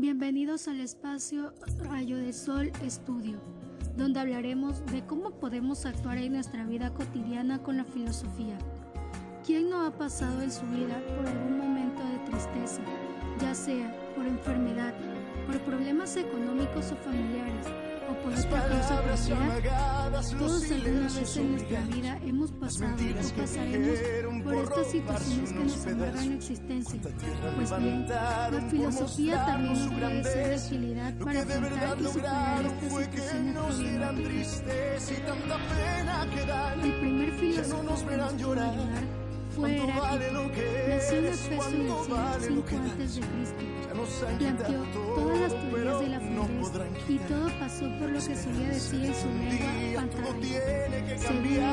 Bienvenidos al espacio Rayo de Sol Estudio, donde hablaremos de cómo podemos actuar en nuestra vida cotidiana con la filosofía. ¿Quién no ha pasado en su vida por algún momento de tristeza, ya sea por enfermedad, por problemas económicos o familiares, o por otra causa cualquiera? Todos alguna vez en nuestra vida hemos pasado o pasaremos por estas situaciones que nos amargan la existencia. Pues bien, la filosofía también nos puede ser de utilidad para afrontar y superar estas situaciones problemáticas. El primer filósofo que nos En Efeso en el 105 a.C. Planteó todas las teorías de la fluidez y todo pasó por lo que solía decir en su lengua pantarrilla. Según ella,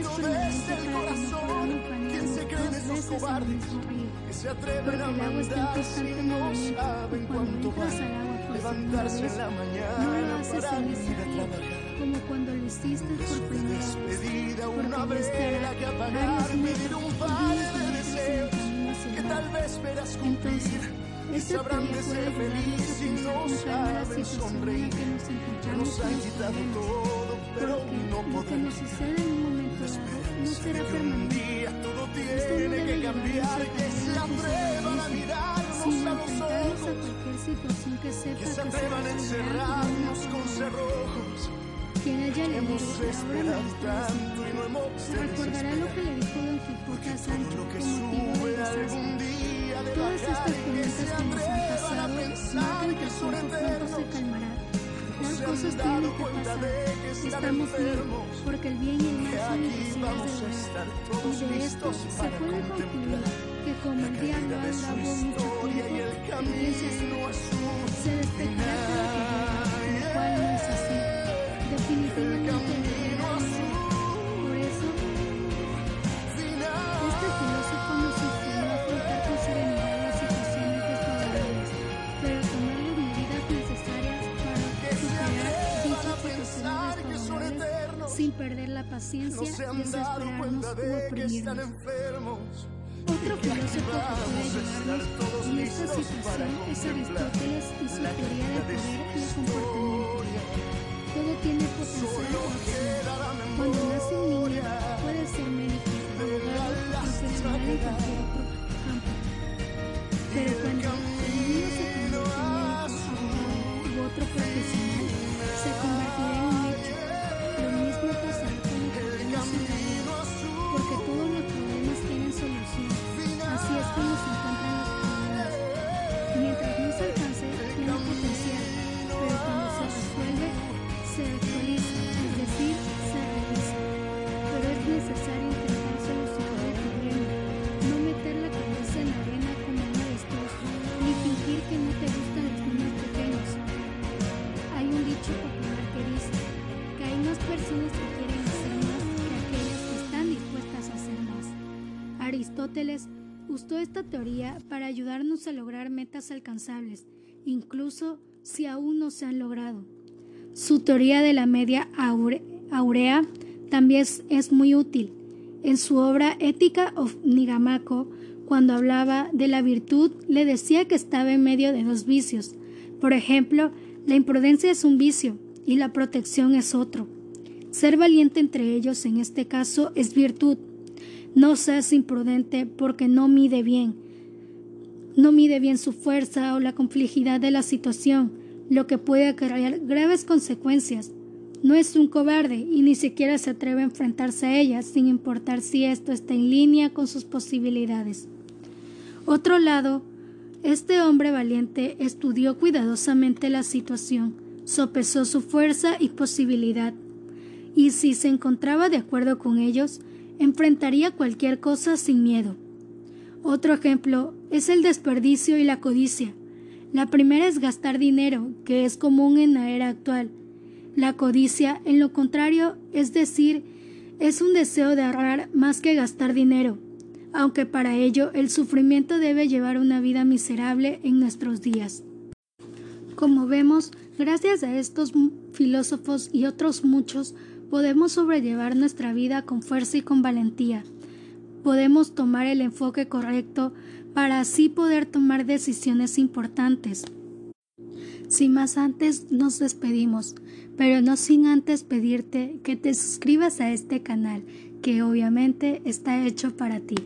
no es permanente para que no podamos bañarnos dos veces en el mismo río, porque el agua está en constante movimiento. y cuando entras al agua por segunda vez, no lo haces en como cuando lo hiciste por primera vez, metros agua. Entonces, esta teoría puede ayudarnos a pensar con calma la situación en la que nos con los que nos sucede en un momento dado no será permanente. Esto no debe llevarnos a tener una sino enfrentarnos a cualquier situación que sepa que se resolverá de una forma quien haya leído la obra maestra se recordará lo que le dijo Don Quijote a Sancho Todas estas tormentas que nos han pasado marcan que tiempo pronto se calmará. Las cosas tienen que pasar. Estamos bien, porque el bien y el mal son necesidades de Dios. Y de esto se puede concluir que como el diablo ha mucho tiempo, el bien sin perder la paciencia, desesperarnos u oprimirnos. Otro filósofo que puede ayudarnos en esta situación es Aristóteles y su teoría del poder y el comportamiento. Todo tiene potencial de acción. Cuando nace un niño, puede ser Aristóteles esta teoría para ayudarnos a lograr metas alcanzables, incluso si aún no se han logrado. Su teoría de la media aurea también es, es, muy útil. En su obra Ética of Nigamaco, cuando hablaba de la virtud, le decía que estaba en medio de dos vicios. Por ejemplo, la imprudencia es un vicio y la protección es otro. Ser valiente entre ellos en este caso es virtud. No seas imprudente porque no mide bien. No mide bien su fuerza o la complejidad de la situación lo que puede acarrear graves consecuencias. No es un cobarde y ni siquiera se atreve a enfrentarse a ellas sin importar si esto está en línea con sus posibilidades. Otro lado, este hombre valiente estudió cuidadosamente la situación, sopesó su fuerza y posibilidad, y si se encontraba de acuerdo con ellos, enfrentaría cualquier cosa sin miedo. Otro ejemplo es el desperdicio y la codicia. La primera es gastar dinero, que es común en la era actual. La codicia, en lo contrario, es decir, es un deseo de ahorrar más que gastar dinero, aunque para ello el sufrimiento debe llevar una vida miserable en nuestros días. Como vemos, gracias a estos filósofos y otros muchos, podemos sobrellevar nuestra vida con fuerza y con valentía. Podemos tomar el enfoque correcto para así poder tomar decisiones importantes. Sin más antes nos despedimos, pero no sin antes pedirte que te suscribas a este canal, que obviamente está hecho para ti.